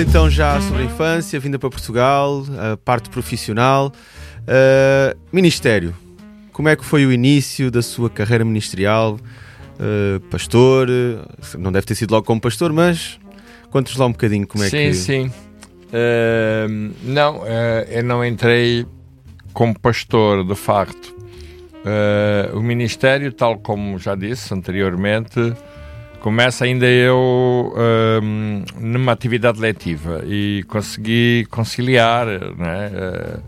Então já sobre a infância, vinda para Portugal, a parte profissional. Uh, ministério. Como é que foi o início da sua carreira ministerial? Uh, pastor, não deve ter sido logo como pastor, mas conta-nos lá um bocadinho como é sim, que. Sim, sim. Uh, não, eu não entrei como pastor, de facto. o ministério, tal como já disse anteriormente, começa ainda eu um, numa atividade letiva e consegui conciliar né, uh,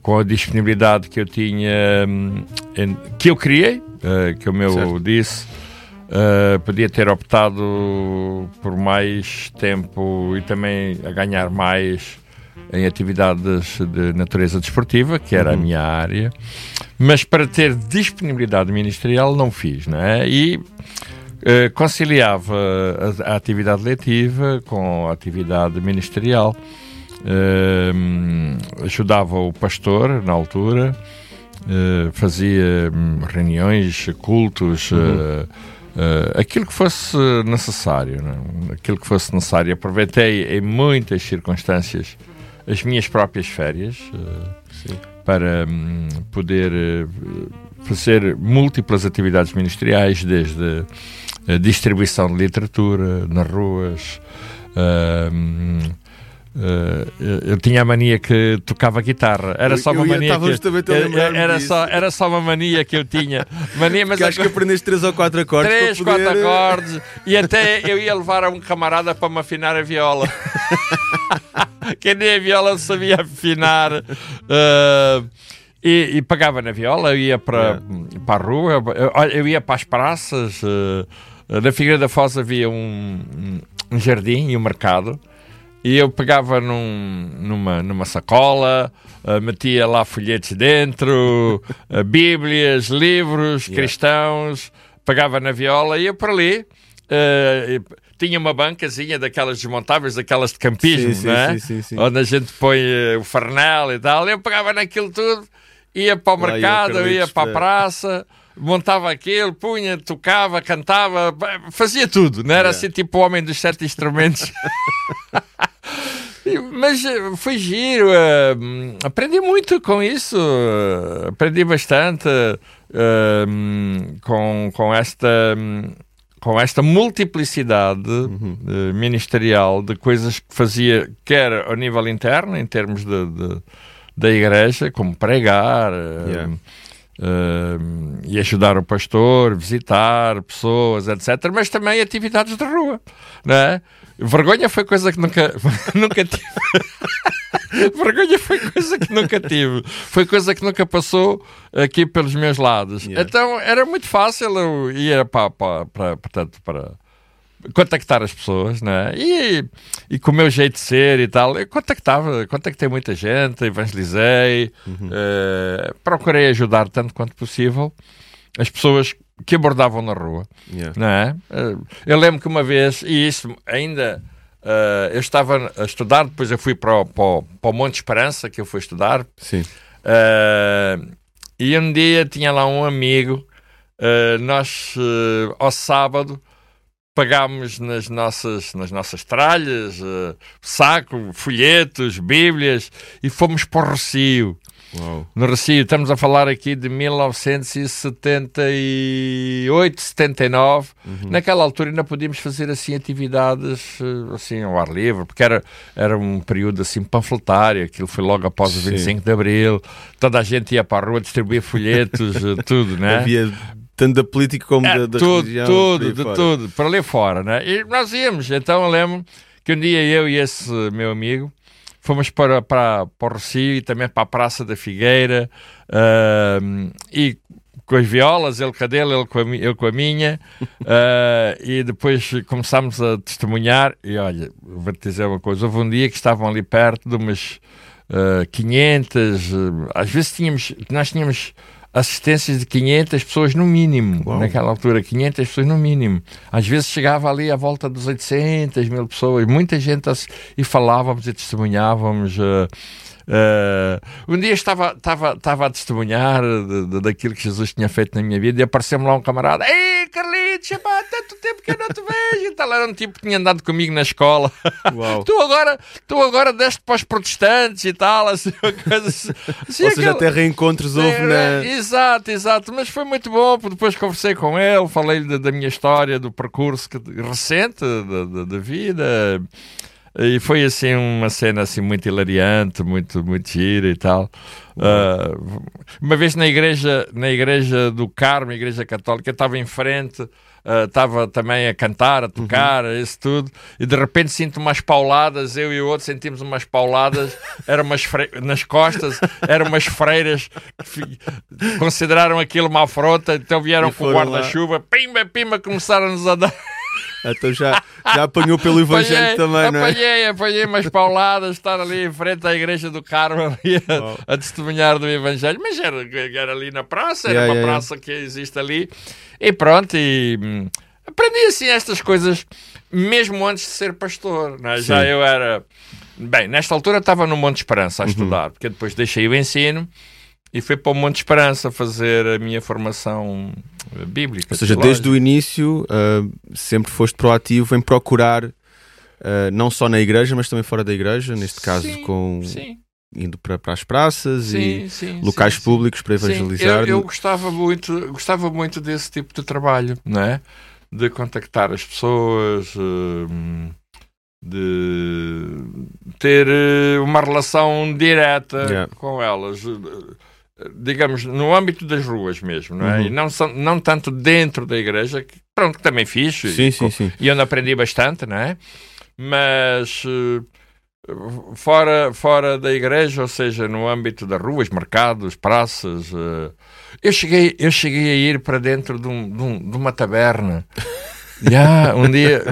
com a disponibilidade que eu tinha, um, em, que eu criei, uh, que o meu certo. disse, uh, podia ter optado por mais tempo e também a ganhar mais em atividades de natureza desportiva, que era uhum. a minha área, mas para ter disponibilidade ministerial não fiz, não é? E eh, conciliava a, a, atividade letiva com a atividade ministerial. Uh, ajudava o pastor na altura, uh, fazia hum, reuniões, cultos, uhum. aquilo que fosse necessário, né? aquilo que fosse necessário. Aproveitei em muitas circunstâncias as minhas próprias férias para um, poder fazer múltiplas atividades ministeriais, desde distribuição de literatura nas ruas. Uh, Uh, eu tinha a mania que tocava guitarra. Era só uma mania. Que, era, era só, era só uma mania que eu tinha. Mania, mas acho que aprendeste 3 ou 4 acordes. 3, 4 poder... acordes. E até eu ia levar a um camarada para me afinar a viola. que nem a viola sabia afinar. Uh, e, e, pagava na viola, eu ia para, yeah. para a rua, eu, eu ia para as praças. Uh, na Figueira da Foz havia um, um jardim e um mercado. E eu pegava num, numa, numa sacola, uh, metia lá folhetos dentro, uh, bíblias, livros yeah. cristãos, pegava na viola e ia por ali. Uh, tinha uma bancazinha daquelas desmontáveis, daquelas de campismo, sim, né? sim, sim, onde a gente põe o farnel e tal. Eu pegava naquilo tudo, ia para o mercado, ia, ia para a praça montava aquilo, punha, tocava, cantava, fazia tudo, não era assim tipo o homem dos sete instrumentos. Mas eh, foi giro, uh, aprendi muito com isso, uh, aprendi bastante uh, com, com esta. com esta multiplicidade uhum. ministerial de coisas que fazia, quer ao nível interno, em termos de, de da igreja, como pregar, yeah uh, e ajudar o pastor, visitar pessoas, etc. Mas também atividades de rua, não é? Vergonha foi coisa que nunca, nunca tive. Vergonha foi coisa que nunca tive. Foi coisa que nunca passou aqui pelos meus lados. Yeah. Então era muito fácil. Eu ia para, para, para, portanto, para contactar as pessoas, né? E, e com o meu jeito de ser e tal, eu contactava, contactei muita gente, evangelizei, uhum. uh, procurei ajudar tanto quanto possível as pessoas que abordavam na rua, yeah. né? Uh, eu lembro que uma vez, e isso ainda. Uh, eu estava a estudar, depois eu fui para o, para, o, para o Monte Esperança, que eu fui estudar. Sim. e um dia tinha lá um amigo, nós, ao sábado, pagámos nas nossas, nas nossas tralhas, uh, saco, folhetos, bíblias e fomos para o Recio. Uau. No Recio, estamos a falar aqui de 1978, 79. Uhum. Naquela altura ainda podíamos fazer assim atividades eh, assim ao ar livre, porque era, era um período assim panfletário, aquilo foi logo após o 25 Sim. de Abril. Toda a gente ia para a rua distribuir folhetos, eh, tudo, né? Havia tanto da política como é, da, da tudo, religião. Tudo, de fora. tudo, para ali fora, né? E nós íamos, então eu lembro que um dia eu e esse meu amigo fomos para, para, para o Recio e também para a Praça da Figueira uh, e com as violas, ele com a dele, ele com a, eu com a minha, uh, e depois começámos a testemunhar. E olha, vou-te dizer uma coisa: houve um dia que estavam ali perto de umas uh, 500, uh, às vezes tínhamos, nós tínhamos assistências de 500 pessoas no mínimo, Uau. naquela altura, 500 pessoas no mínimo. Às vezes chegava ali à volta dos 800 mil pessoas, muita gente, e falávamos e testemunhávamos. Uh, Uh, um dia estava, estava, estava a testemunhar de, de, daquilo que Jesus tinha feito na minha vida e apareceu-me lá um camarada: Ei, Carlitos, está tempo que eu não te vejo. E tal. Era um tipo que tinha andado comigo na escola. Uau. tu agora, tu agora deste para os protestantes e tal, assim, uma coisa assim. assim Ou seja, aquela- até reencontros houve é, na. Exato, exato, mas foi muito bom. Depois conversei com ele, falei-lhe da, da minha história, do percurso que- recente da vida. E foi assim uma cena assim muito hilariante, muito, muito gira e tal. Ah, uma vez na igreja, na igreja do Carmo, igreja católica, eu estava em frente, ah, estava também a cantar, a tocar, isso tudo, e de repente sinto umas pauladas, eu e o outro sentimos umas pauladas, eram umas nas costas, eram umas freiras que consideraram aquilo uma afronta, então vieram com o guarda-chuva, pimba, pimba, começaram-nos a dar. Então já, já apanhou pelo Evangelho Apanhei, também, não é? apanhei, apanhei umas pauladas, estar ali em frente à igreja do Carmo ali a, Uau. a testemunhar do Evangelho, mas era, era ali na praça, era Yeah, uma yeah, praça que existe ali, e pronto, e hum, aprendi assim estas coisas mesmo antes de ser pastor, é? já eu era. Bem, nesta altura estava no Monte Esperança a Uhum. estudar, porque depois deixei o ensino e fui para o Monte Esperança fazer a minha formação bíblica. Ou seja, desde o início ah, sempre foste proativo em procurar, ah, não só na igreja, mas também fora da igreja, neste caso Sim, com Sim, indo para, para as praças sim, e locais públicos para evangelizar. eu, eu gostava muito, gostava muito desse tipo de trabalho, não é? De contactar as pessoas, hum, de ter eh, uma relação direta Yeah. com elas, digamos, no âmbito das ruas mesmo, não é? Uhum. E não, não tanto dentro da igreja, que pronto, que também fiz, Sim, sim, sim. e onde aprendi bastante, não é? Mas eh, fora, fora da igreja, ou seja, no âmbito das ruas, mercados, praças, eh, eu, cheguei, eu cheguei a ir para dentro de, um- de um- de uma taberna. Já, um dia.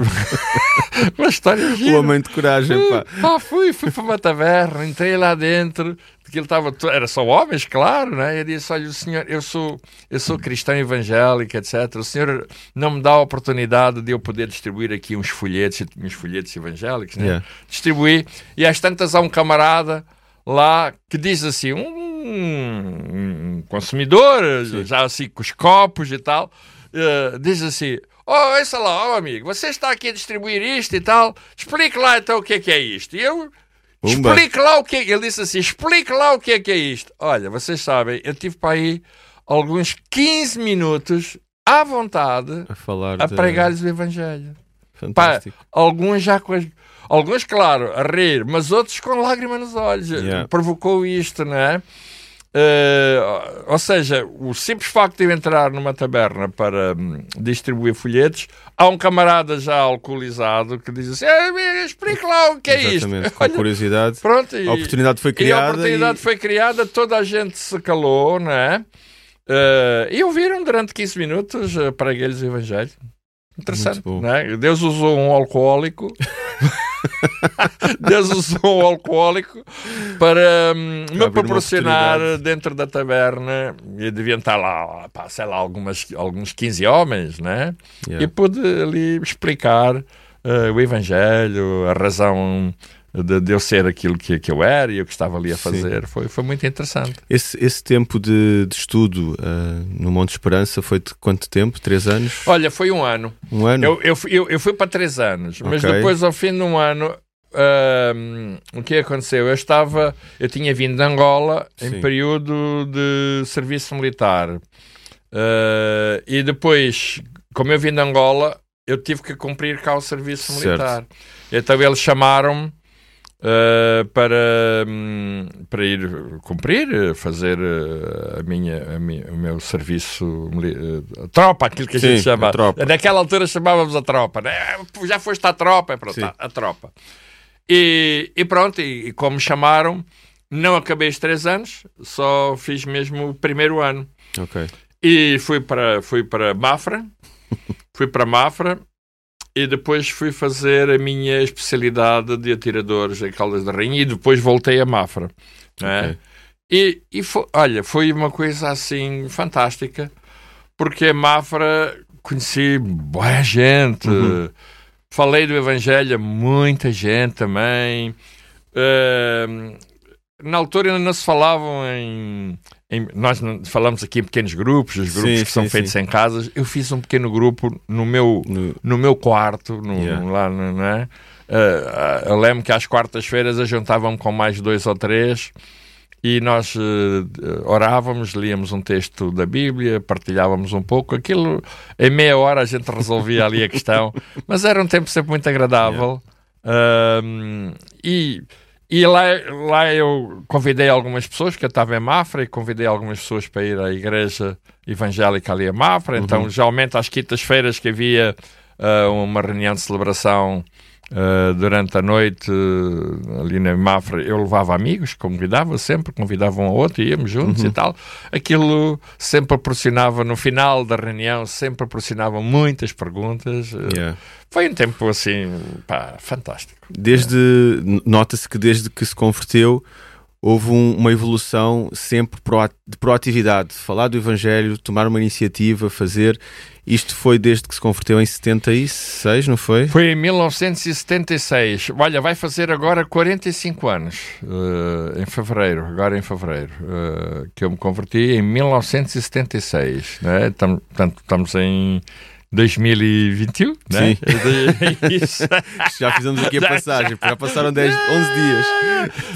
uma história O gira. homem de coragem, pá. Pá, fui, fui para uma taverna, entrei lá dentro, que ele estava, era só homens, claro, né? Eu disse, olha, o senhor, eu sou, eu sou cristão evangélico, etc. O senhor não me dá a oportunidade de eu poder distribuir aqui uns folhetos, uns folhetos evangélicos, né? Yeah. Distribuí, e às tantas há um camarada lá que diz assim, um, um consumidor, já assim com os copos e tal, eh, diz assim, oh, olha lá, ó amigo, você está aqui a distribuir isto e tal, explique lá então o que é que é isto. E eu, Pumba. explique lá o que é, ele disse assim, explique lá o que é que é isto. Olha, vocês sabem, eu tive para aí alguns 15 minutos à vontade A falar a de- pregar-lhes o Evangelho. Fantástico. Alguns já com as... Alguns, claro, a rir, mas outros com lágrimas nos olhos. Yeah. Provocou isto, não é? Eh, ou seja, o simples facto de eu entrar numa taberna para hum, distribuir folhetos, há um camarada já alcoolizado que diz assim: "Eh, explique lá o que é isto. Exatamente, com Olha, curiosidade. Pronto, e, A oportunidade foi e a criada. oportunidade e- foi criada, toda a gente se calou, não é? Eh, e ouviram durante 15 minutos uh, preguei-lhes o Evangelho. Interessante, não é? Deus usou um alcoólico. Deus usou um alcoólico para hum, me proporcionar dentro da taberna. E deviam estar lá, pá, sei lá, algumas, alguns 15 homens, né? Yeah. E pude ali explicar eh, o Evangelho, a razão de, de eu ser aquilo que, que eu era e eu que estava ali a Sim. fazer. Foi, foi muito interessante. Esse, esse tempo de, de estudo ah, no Monte Esperança foi de quanto tempo? Três anos? Olha, foi um ano. Um ano? Eu, eu, fui- eu, eu fui para três anos, mas Ok. depois, ao fim de um ano, ahm, o que aconteceu? Eu estava, eu tinha vindo de Angola Sim. em período de serviço militar. Ah, e depois, como eu vim de Angola, eu tive que cumprir cá o serviço Certo. militar. Então eles chamaram-me ah, para, hum, para ir cumprir, fazer eh, a minha, a minha- o meu serviço, mili- eh, a tropa, aquilo que a Sim, gente chama. a tropa. Naquela altura chamávamos a tropa, né? já foste à tropa, é pronto, Sim. a, a tropa. E, e pronto, e, e como chamaram, não acabei os três anos, só fiz mesmo o primeiro ano. Ok. E fui para, fui para Mafra, fui para Mafra e depois fui fazer a minha especialidade de atiradores em Caldas da Rainha e depois voltei a Mafra. é? Ok. E, e fo- olha, foi uma coisa assim fantástica, porque a Mafra conheci boa gente, Uhum. falei do Evangelho a muita gente também. Ahm, na altura ainda não se falavam em, em, nós falamos aqui em pequenos grupos, os grupos sim, que são sim, feitos sim. em casas. Eu fiz um pequeno grupo no meu, no, no meu quarto, no, yeah. lá, não é? Uh, eu lembro que às quartas-feiras a juntavam com mais dois ou três e nós uh, orávamos, líamos um texto da Bíblia, partilhávamos um pouco. Aquilo, em meia hora a gente resolvia ali a questão, mas era um tempo sempre muito agradável. Yeah. Uh, e e lá, lá eu convidei algumas pessoas, que eu estava em Mafra, e convidei algumas pessoas para ir à igreja evangélica ali em Mafra. Então, uhum. geralmente, às quintas-feiras que havia uh, uma reunião de celebração Uh, durante a noite uh, ali na Mafra eu levava amigos, convidava sempre, convidava um ao outro, íamos juntos uhum. e tal. Aquilo sempre proporcionava, no final da reunião, sempre proporcionava muitas perguntas. Uh, yeah. Foi um tempo assim, pá, fantástico. Desde, nota-se que desde que se converteu, houve um, uma evolução sempre de proatividade, falar do Evangelho, tomar uma iniciativa, fazer. Isto foi desde que se converteu em 76, não foi? Foi em 1976. Olha, vai fazer agora 45 anos, uh, em fevereiro, agora em fevereiro, uh, que eu me converti em 1976. Né? Portanto, estamos em 2021, né? Sim. Já fizemos aqui a passagem, já passaram 10, 11 dias.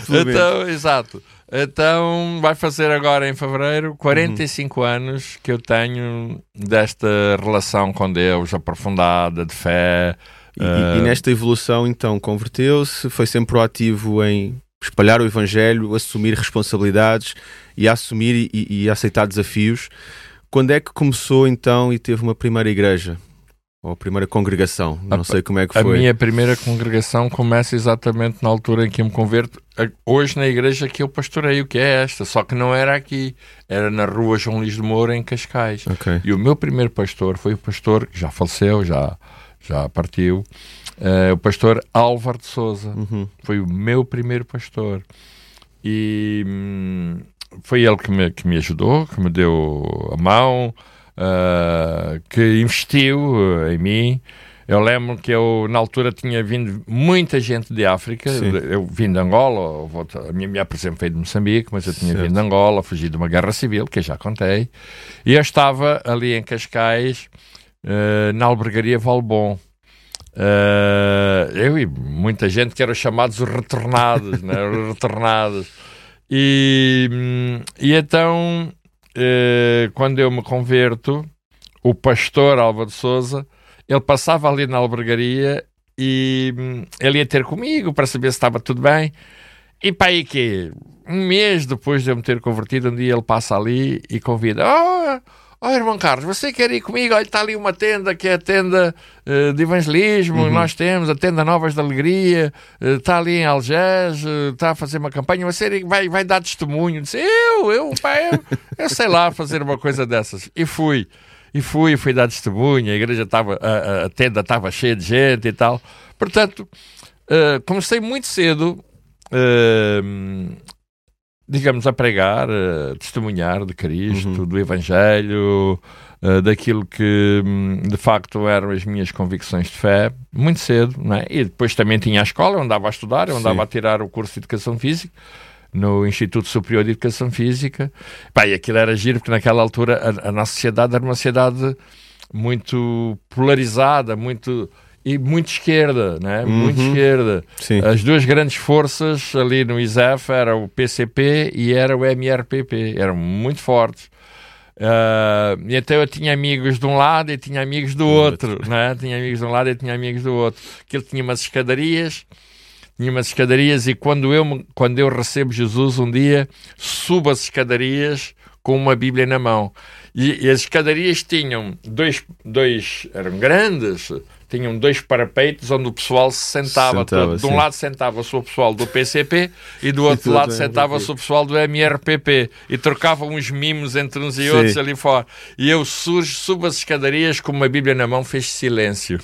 Então, exato. Então, vai fazer agora em fevereiro 45 uhum. anos que eu tenho desta relação com Deus aprofundada, de fé. E, uh... e eh, nesta evolução, então, converteu-se, foi sempre proativo em espalhar o Evangelho, assumir responsabilidades e assumir e, e aceitar desafios. Quando é que começou então e teve uma primeira igreja? Ou a primeira congregação? Não a, sei como é que foi. A minha primeira congregação começa exatamente na altura em que eu me converto. Hoje na igreja que eu pastorei, o que é esta, só que não era aqui, era na rua João Luís de Moura, em Cascais. Okay. E o meu primeiro pastor foi o pastor que já faleceu, já, já partiu, uh, o pastor Álvaro de Souza. Uhum. Foi o meu primeiro pastor. E. Hum, foi ele que me, que me ajudou, que me deu a mão, uh, que investiu uh, em mim. Eu lembro que eu, na altura, tinha vindo muita gente de África. Sim. Eu vim de Angola, a minha mulher, por exemplo, veio de Moçambique, mas eu tinha certo. vindo de Angola, fugi de uma guerra civil, que eu já contei. E eu estava ali em Cascais, uh, na albergaria Valbon. Uh, eu e muita gente que eram chamados os retornados, né? os retornados. E, e então, eh, quando eu me converto, o pastor Álvaro Souza, ele passava ali na albergaria e hum, ele ia ter comigo para saber se estava tudo bem. E para aí que um mês depois de eu me ter convertido, um dia ele passa ali e convida: Oh, Ó oh, irmão Carlos, você quer ir comigo? Olha, está ali uma tenda que é a tenda uh, de evangelismo, uhum. nós temos a tenda Novas de Alegria, uh, está ali em Algés, uh, está a fazer uma campanha, você vai, vai dar testemunho. Disse, eu, eu, pai, eu, eu sei lá fazer uma coisa dessas. E fui. E fui, fui dar testemunho, a igreja estava, a, a tenda estava cheia de gente e tal. Portanto, comecei muito cedo digamos, a pregar, a testemunhar de Cristo, uhum. do Evangelho, uh, daquilo que hum, de facto eram as minhas convicções de fé, muito cedo, não é? E depois também tinha a escola, eu andava a estudar, eu andava Sim. a tirar o curso de Educação Física no Instituto Superior de Educação Física. Pá, e aquilo era giro, porque naquela altura a, a nossa sociedade era uma sociedade muito polarizada, muito e muito esquerda, né? Uhum. muito esquerda. Sim. As duas grandes forças ali no ISEF eram o PCP e era o MRPP, eram muito fortes. Uh, e então eu tinha amigos de um lado e tinha amigos do outro, outro. Né? tinha amigos de um lado e tinha amigos do outro. Que ele tinha umas escadarias, tinha umas escadarias e quando eu, quando eu recebo Jesus um dia, subo as escadarias com uma Bíblia na mão. E, e as escadarias tinham dois, dois, eram grandes, tinham dois parapeitos onde o pessoal se sentava. sentava de um lado sentava-se o pessoal do PCP e do outro e lado sentava-se o pessoal do MRPP e trocavam uns mimos entre uns e sim. outros ali fora. E eu surjo, subo as escadarias com uma Bíblia na mão, fez silêncio.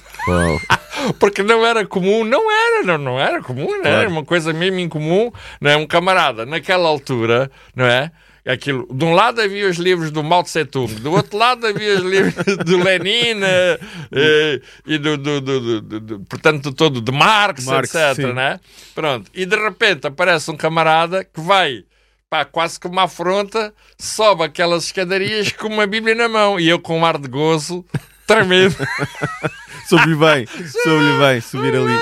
Porque não era comum, não era, não, não era comum, não era uma coisa mesmo incomum. Não é? Um camarada, naquela altura, não é? Aquilo. De um lado havia os livros do Mao Tse Tung, do outro lado havia os livros do Lenin eh, eh, e do, do, do, do, portanto, todo de Marx, Marx etc. Né? Pronto. E de repente aparece um camarada que vai pá, quase que uma afronta, sobe aquelas escadarias com uma Bíblia na mão e eu com um ar de gozo tremendo. soube bem, soube bem subir ali.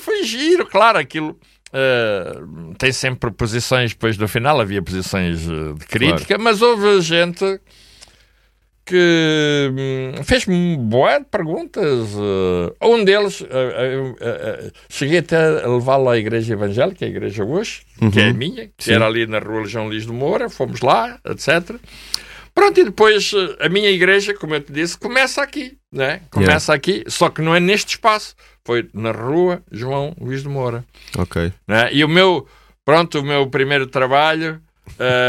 Foi giro, claro, aquilo. Uh, tem sempre posições, depois no final havia posições uh, de crítica, claro. mas houve gente que hum, fez-me boas perguntas. Uh, um deles, uh, cheguei até a levá-lo à igreja evangélica, a igreja hoje, uhum. que é a uhum. minha, que Sim. era ali na rua João Luís de Moura, fomos lá, etc. Pronto, e depois a minha igreja, como eu te disse, começa aqui, né? Começa yeah. aqui, só que não é neste espaço, foi na rua João Luís de Moura. Ok. Né? E o meu, pronto, o meu primeiro trabalho,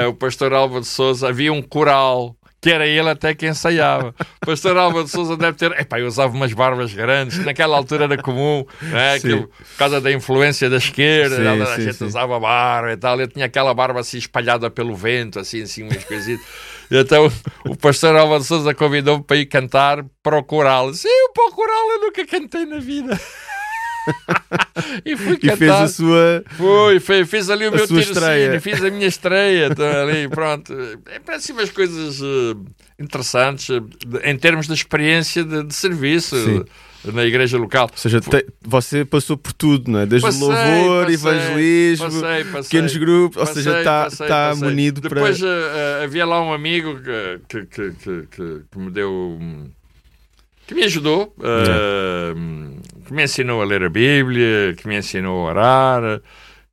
o pastor Álvaro de Souza, havia um coral que era ele até que ensaiava. O pastor Álvaro de Souza deve ter. Epá, eu usava umas barbas grandes, naquela altura era comum, né? Aquilo, por causa da influência da esquerda, sim, a sim, gente sim. usava barba e tal. Eu tinha aquela barba assim espalhada pelo vento, assim, assim, umas coisitas. Então o pastor Álvaro Souza convidou-me para ir cantar para o. Sim, para o eu nunca cantei na vida. e fui cantar. E fez a sua. Foi, fez, fez ali o meu tirocínio, fiz a minha estreia. Então, ali, pronto. É parece umas coisas uh, interessantes uh, em termos de experiência de, de serviço. Sim na igreja local. Ou seja, te, você passou por tudo, não é? Desde passei, louvor, passei, evangelismo, passei, passei, pequenos grupos, ou seja, está tá munido Depois, para. Depois uh, havia lá um amigo que, que, que, que, que me deu. Que me ajudou. Uh, que me ensinou a ler a Bíblia, que me ensinou a orar,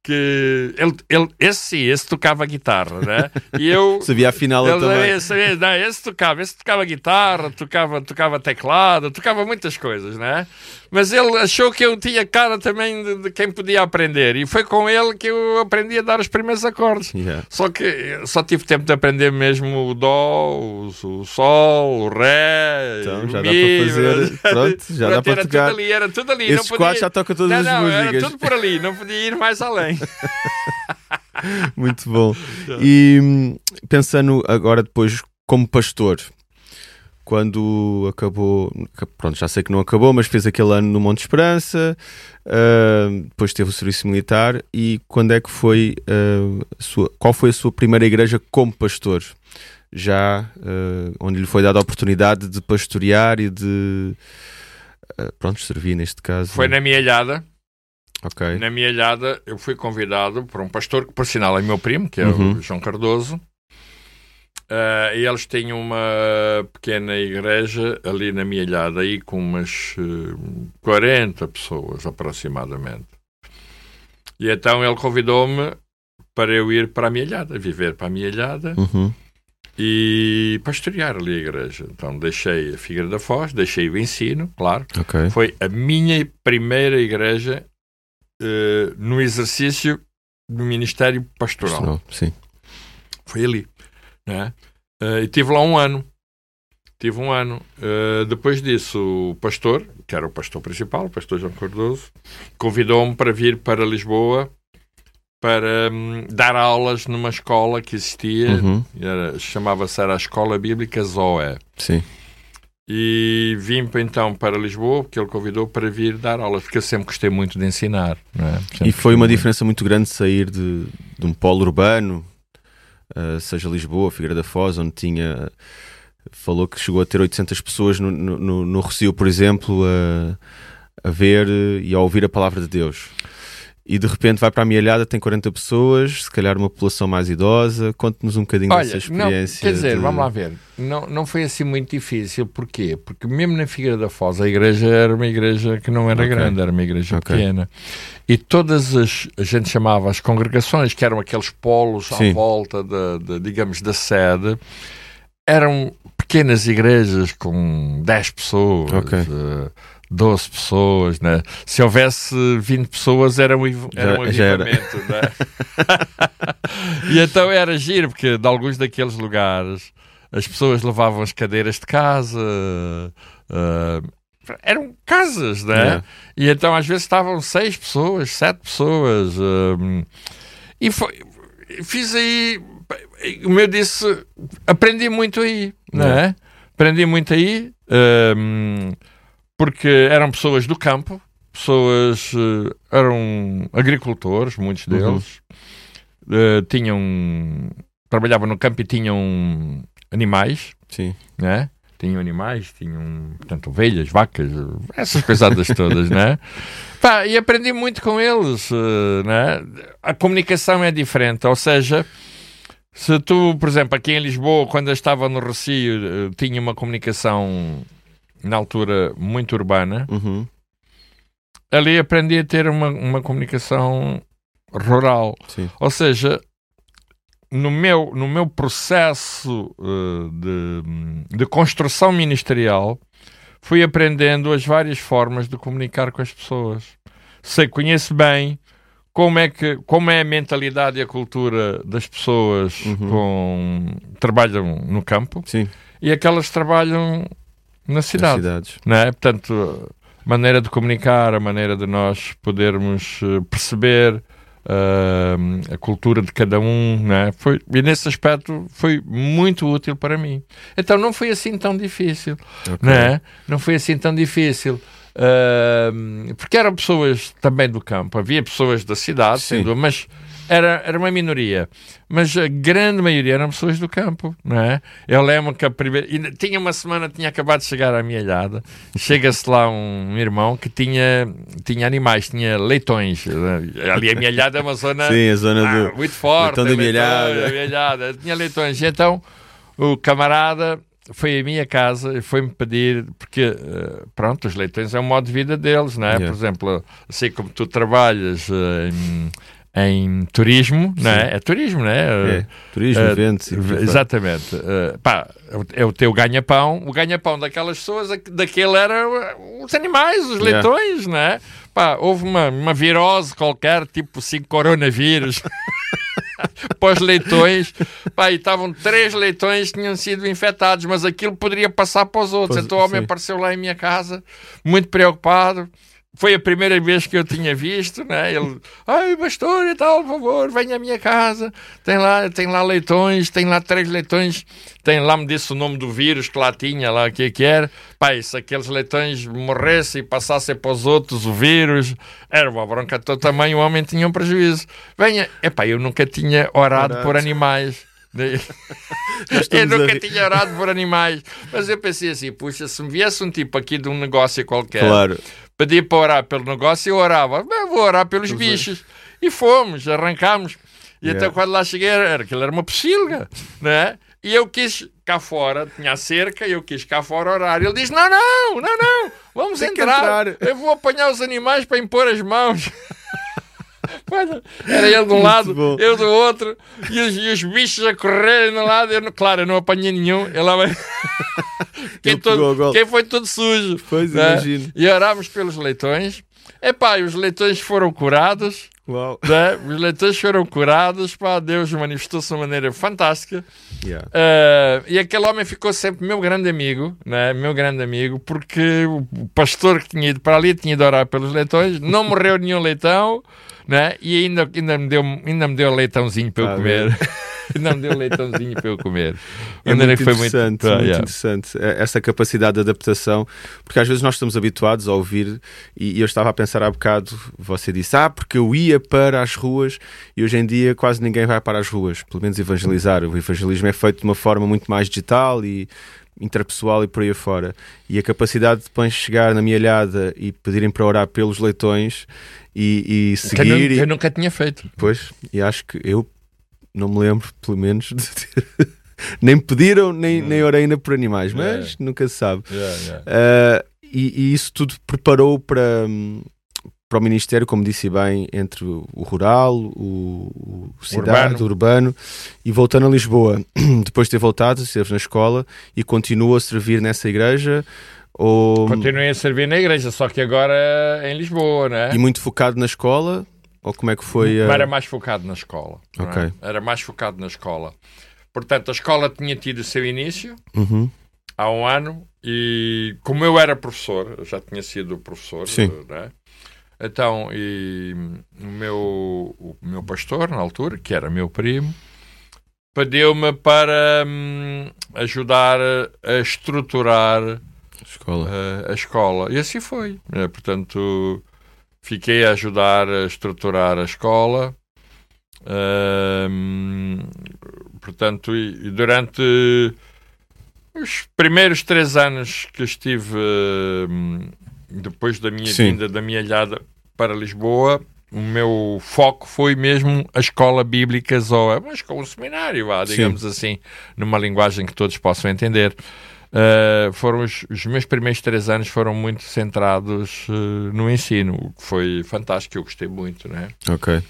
que ele, ele, esse sim, esse tocava guitarra, né? E eu sabia afinal ele, também. Esse, não, esse tocava, esse tocava guitarra, tocava, tocava teclado, tocava muitas coisas, né? Mas ele achou que eu tinha cara também de, de, quem podia aprender e foi com ele que eu aprendi a dar os primeiros acordes. Yeah. Só que só tive tempo de aprender mesmo o dó, o, o sol, o ré, então, o já mi, dá para fazer, pronto, já dá para era tocar. Tudo ali, era tudo ali, Esses não podia... já toca todas não, as não, músicas. Era tudo por ali, não podia ir mais além. Muito bom. E hum, pensando agora depois como pastor, quando acabou, pronto, já sei que não acabou, mas fez aquele ano no Monte Esperança, uh, depois teve o serviço militar e quando é que foi, uh, sua, qual foi a sua primeira igreja como pastor? Já uh, onde lhe foi dada a oportunidade de pastorear e de, pronto, servir neste caso. Foi na minha alhada. Ok. Na minha eu fui convidado por um pastor que, por sinal, é meu primo, que é uhum. o João Cardoso. Uh, e eles tinham uma pequena igreja ali na minha aí com umas uh, 40 pessoas aproximadamente. E então ele convidou-me para eu ir para a minha viver para a minha uhum. e pastorear ali a igreja. Então deixei a Figueira da Foz, deixei o ensino, claro. Okay. Foi a minha primeira igreja uh, no exercício do Ministério Pastoral. Pastoral sim. Foi ali. Né? Uh, e tive lá um ano. Tive um ano. Uh, depois disso, o pastor, que era o pastor principal, o pastor João Cardoso, convidou-me para vir para Lisboa para um, dar aulas numa escola que existia, uhum. chamava-se a Escola Bíblica Zoé. Sim. E vim então para Lisboa, porque ele convidou para vir dar aulas, porque eu sempre gostei muito de ensinar. É? E foi uma muito. diferença muito grande sair de, de um polo urbano, uh, seja Lisboa, Figueira da Foz, onde tinha. Falou que chegou a ter 800 pessoas no, no, no Rocio, por exemplo, a, a ver e a ouvir a palavra de Deus e de repente vai para a Mialhada, tem 40 pessoas, se calhar uma população mais idosa. Conte-nos um bocadinho Olha, dessa experiência. Não, quer dizer, de... vamos lá ver, não, não foi assim muito difícil. Porquê? Porque mesmo na Figueira da Foz, a igreja era uma igreja que não era okay. grande, era uma igreja okay. pequena. E todas as, a gente chamava as congregações, que eram aqueles polos Sim. à volta, de, de, digamos, da sede, eram pequenas igrejas com 10 pessoas. Okay. Uh, 12 pessoas, né? Se houvesse 20 pessoas era um, era um avivamento, né? e então era giro, porque de alguns daqueles lugares as pessoas levavam as cadeiras de casa, uh, eram casas, né? Yeah. E então às vezes estavam seis pessoas, sete pessoas. Uh, e foi, fiz aí, como eu disse, aprendi muito aí, né? Aprendi muito aí. Uh, porque eram pessoas do campo, pessoas uh, eram agricultores, muitos uhum. deles, uhum. uh, tinham. trabalhavam no campo e tinham animais, Sim. né? Tinham animais, tinham, portanto, ovelhas, vacas, essas pesadas todas, né? Pá, e aprendi muito com eles, uh, né? A comunicação é diferente, ou seja, se tu, por exemplo, aqui em Lisboa, quando eu estava no Recio, uh, tinha uma comunicação na altura muito urbana, Uhum. ali aprendi a ter uma, uma comunicação rural. Sim. Ou seja, no meu, no meu processo uh, de, de construção ministerial, fui aprendendo as várias formas de comunicar com as pessoas. Sei, conheço bem como é, que, como é a mentalidade e a cultura das pessoas Uhum. com trabalham no campo Sim. e aquelas que trabalham na Nas cidade cidades. não é? Portanto, maneira de comunicar, a maneira de nós podermos eh, perceber ah, a cultura de cada um, não é? Foi, e nesse aspecto foi muito útil para mim. Então não foi assim tão difícil, Ok. não é? Não foi assim tão difícil. Ah, porque eram pessoas também do campo, havia pessoas da cidade, Sim. dúvida, mas era, era uma minoria. Mas a grande maioria eram pessoas do campo, não é? Eu lembro que a primeira. Tinha uma semana, tinha acabado de chegar à minha alhada. Chega-se lá um irmão que tinha, tinha animais, tinha leitões. Ali a minha alhada é uma zona Sim, a zona ah, do. muito forte. leitão da leitões, Mielhada. da Mielhada. Tinha leitões. E então o camarada foi à minha casa e foi-me pedir, porque, eh, pronto, os leitões é um modo de vida deles, não é? Yeah. Por exemplo, assim como tu trabalhas eh, em, em turismo, não é? É turismo, não é? É, turismo, Eh, eventos. Exatamente. Eh, pá, é o teu ganha-pão. O ganha-pão daquelas pessoas, é daquele era uh, os animais, os Yeah. leitões, não é? Pá, houve uma, uma virose qualquer, tipo assim, coronavírus. para os leitões, pá, e estavam três leitões que tinham sido infectados, mas aquilo poderia passar para os outros. Pois, então o homem sim. apareceu lá em minha casa, muito preocupado. Foi a primeira vez que eu tinha visto, né? Ele, ai, pastor e tal, por favor, venha à minha casa. Tem lá, tem lá leitões, tem lá três leitões. Tem lá, me disse o nome do vírus que lá tinha, lá o que é que era. E se aqueles leitões morressem e passassem para os outros o vírus, era uma bronca de todo tamanho, o homem tinha um prejuízo. Venha, epá, eu nunca tinha orado por animais. Eu a nunca tinha orado por animais. Mas eu pensei assim, puxa, se me viesse um tipo aqui de um negócio qualquer, Claro. Pedia para orar pelo negócio, eu orava. Vou orar pelos bichos. E fomos, arrancámos. E Yeah. até quando lá cheguei, era, aquilo era uma pocilga, né? E eu quis cá fora, tinha a cerca, eu quis cá fora orar. Ele disse: Não, não, não, não, vamos entrar. entrar." Eu vou apanhar os animais para impor as mãos. Olha, Era ele de um lado, bom. eu do outro, e os, e os bichos a correrem de um lado. Eu, claro, eu não apanhei nenhum. Ele lá vai. quem, todo- quem foi todo sujo. Pois, né? imagino. E orámos pelos leitões. Epá, e os leitões foram curados. Uau. né? Os leitões foram curados. Pá, Deus manifestou-se de uma maneira fantástica. Yeah. Uh, e aquele homem ficou sempre meu grande amigo, né? meu grande amigo, porque o pastor que tinha ido para ali tinha ido orar pelos leitões, não morreu nenhum leitão, né? e ainda, ainda, me deu, ainda me deu leitãozinho para eu Tá comer. me deu leitãozinho para eu comer. É muito que foi interessante, Ah, muito yeah. interessante é- essa capacidade de adaptação, porque às vezes nós estamos habituados a ouvir, e eu estava a pensar há bocado, você disse, ah, porque eu ia para as ruas, e hoje em dia quase ninguém vai para as ruas, pelo menos evangelizar. O evangelismo é feito de uma forma muito mais digital e interpessoal e por aí afora. E a capacidade de depois chegar na milhada e pedirem para orar pelos leitões e, e Que eu, seguir. e- eu nunca tinha feito. Pois, e acho que eu não me lembro, pelo menos, de ter... nem pediram, nem, nem orei ainda por animais, mas nunca se sabe. Ah, e, e isso tudo preparou para, hum, para o Ministério, como disse bem, entre o o rural, o, o cidade, Urbano. o urbano, e voltando a Lisboa. Depois de ter voltado, esteve na escola e continua a servir nessa igreja. Ou, Continuei a servir na igreja, só que agora em Lisboa, né? e muito focado na escola? Ou como é que foi? Ah, Era mais focado na escola. é? Ok. Era mais focado na escola. Portanto, a escola tinha tido o seu início uhum, há um ano e como eu era professor, eu já tinha sido professor, Sim. né? Então, e o meu, o meu pastor, na altura, que era meu primo, pediu-me para hum, ajudar a estruturar escola. eh, a escola. E assim foi. Eh, portanto, fiquei a ajudar a estruturar a escola. Uh, portanto, e, e durante os primeiros três anos que estive uh, depois da minha Sim. vinda da minha alhada para Lisboa, o meu foco foi mesmo a escola bíblica Zoa, mas com um seminário, digamos Sim. assim, numa linguagem que todos possam entender. Uh, foram os, os, meus primeiros três anos foram muito centrados uh, no ensino, o que foi fantástico, eu gostei muito, né? Ok.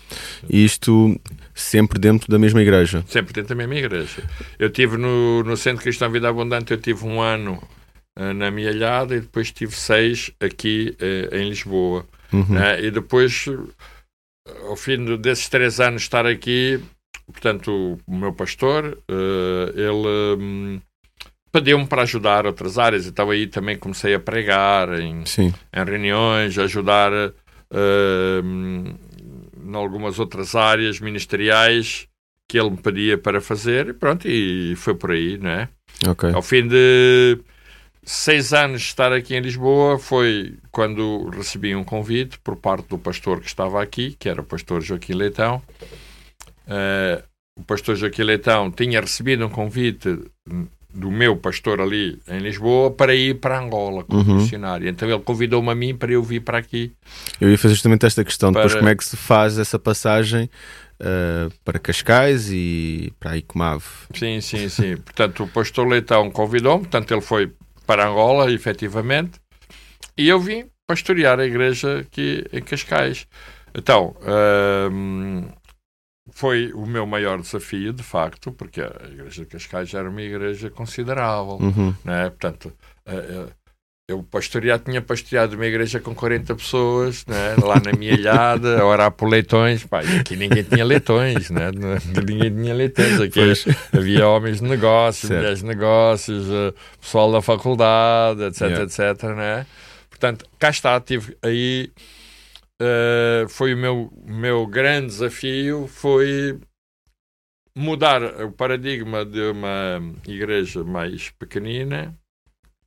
E isto sempre dentro da mesma igreja? Sempre dentro da mesma igreja. Eu tive no, no Centro Cristão Vida Abundante, eu tive um ano uh, na Mialhada e depois tive seis aqui em Lisboa. Uhum. E depois, ao fim desses três anos estar aqui, portanto, o meu pastor, ele um, pediu-me para ajudar outras áreas, então aí também comecei a pregar em, em reuniões, ajudar uh, em algumas outras áreas ministeriais que ele me pedia para fazer e pronto, e foi por aí, não é? Okay. Ao fim de seis anos de estar aqui em Lisboa foi quando recebi um convite por parte do pastor que estava aqui, que era o pastor Joaquim Leitão. Uh, o pastor Joaquim Leitão tinha recebido um convite do meu pastor ali em Lisboa para ir para Angola como uhum. missionário. Então ele convidou-me a mim para eu vir para aqui. Eu ia fazer justamente esta questão, para... depois como é que se faz essa passagem uh, para Cascais e para Icomave? Sim, sim, sim. portanto, o pastor Leitão convidou-me, portanto ele foi para Angola, efetivamente, e eu vim pastorear a igreja aqui em Cascais. Então, uh, foi o meu maior desafio, de facto, porque a Igreja de Cascais era uma igreja considerável, uhum. né? portanto, eh, eh, eu pastoreado, tinha pastoreado uma igreja com 40 pessoas, né? lá na minha ilhada, a orar por leitões, pá, e aqui ninguém tinha leitões, né? ninguém tinha leitões, aqui pois. havia homens de negócios, certo. mulheres de negócios, eh, pessoal da faculdade, etc, yeah. etc, né? Portanto, cá está, tive aí uh, foi o meu, meu grande desafio foi mudar o paradigma de uma igreja mais pequenina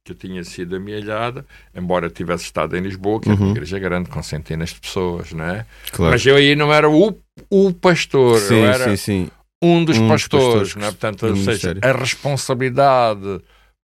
que tinha sido amealhada, embora tivesse estado em Lisboa, que uhum. é uma uhum. igreja grande com centenas de pessoas, não é? Claro. Mas eu aí não era o, o pastor, sim, eu era sim, sim. um dos um pastores, dos pastores não é? Portanto, ou seja, a responsabilidade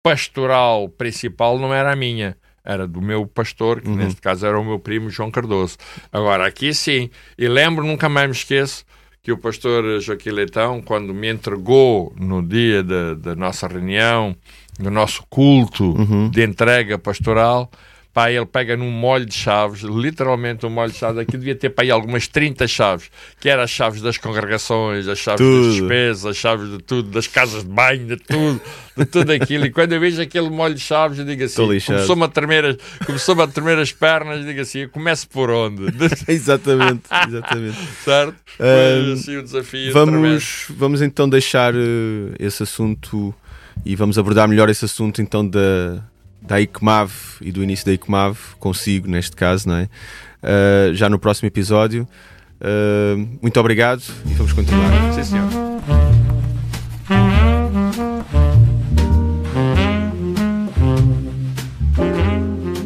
pastoral principal não era a minha era do meu pastor, que uhum. neste caso era o meu primo João Cardoso. Agora, aqui sim, e lembro, nunca mais me esqueço, que o pastor Joaquim Leitão, quando me entregou no dia da, da nossa reunião, do nosso culto uhum. de entrega pastoral, pá, ele pega num molho de chaves, literalmente um molho de chaves, aqui devia ter para aí algumas 30 chaves, que eram as chaves das congregações, as chaves tudo. das despesas, as chaves de tudo, das casas de banho, de tudo, de tudo aquilo. E quando eu vejo aquele molho de chaves, eu digo assim, começou-me a tremer, as, começou a tremer as pernas, digo assim, eu começo por onde? exatamente, exatamente. certo? Foi assim o desafio. Vamos, vamos então deixar uh, esse assunto e vamos abordar melhor esse assunto então da da ICMAV e do início da ICMAV, consigo neste caso, não é? Uh, já no próximo episódio. Uh, muito obrigado e vamos continuar. Sim, senhor.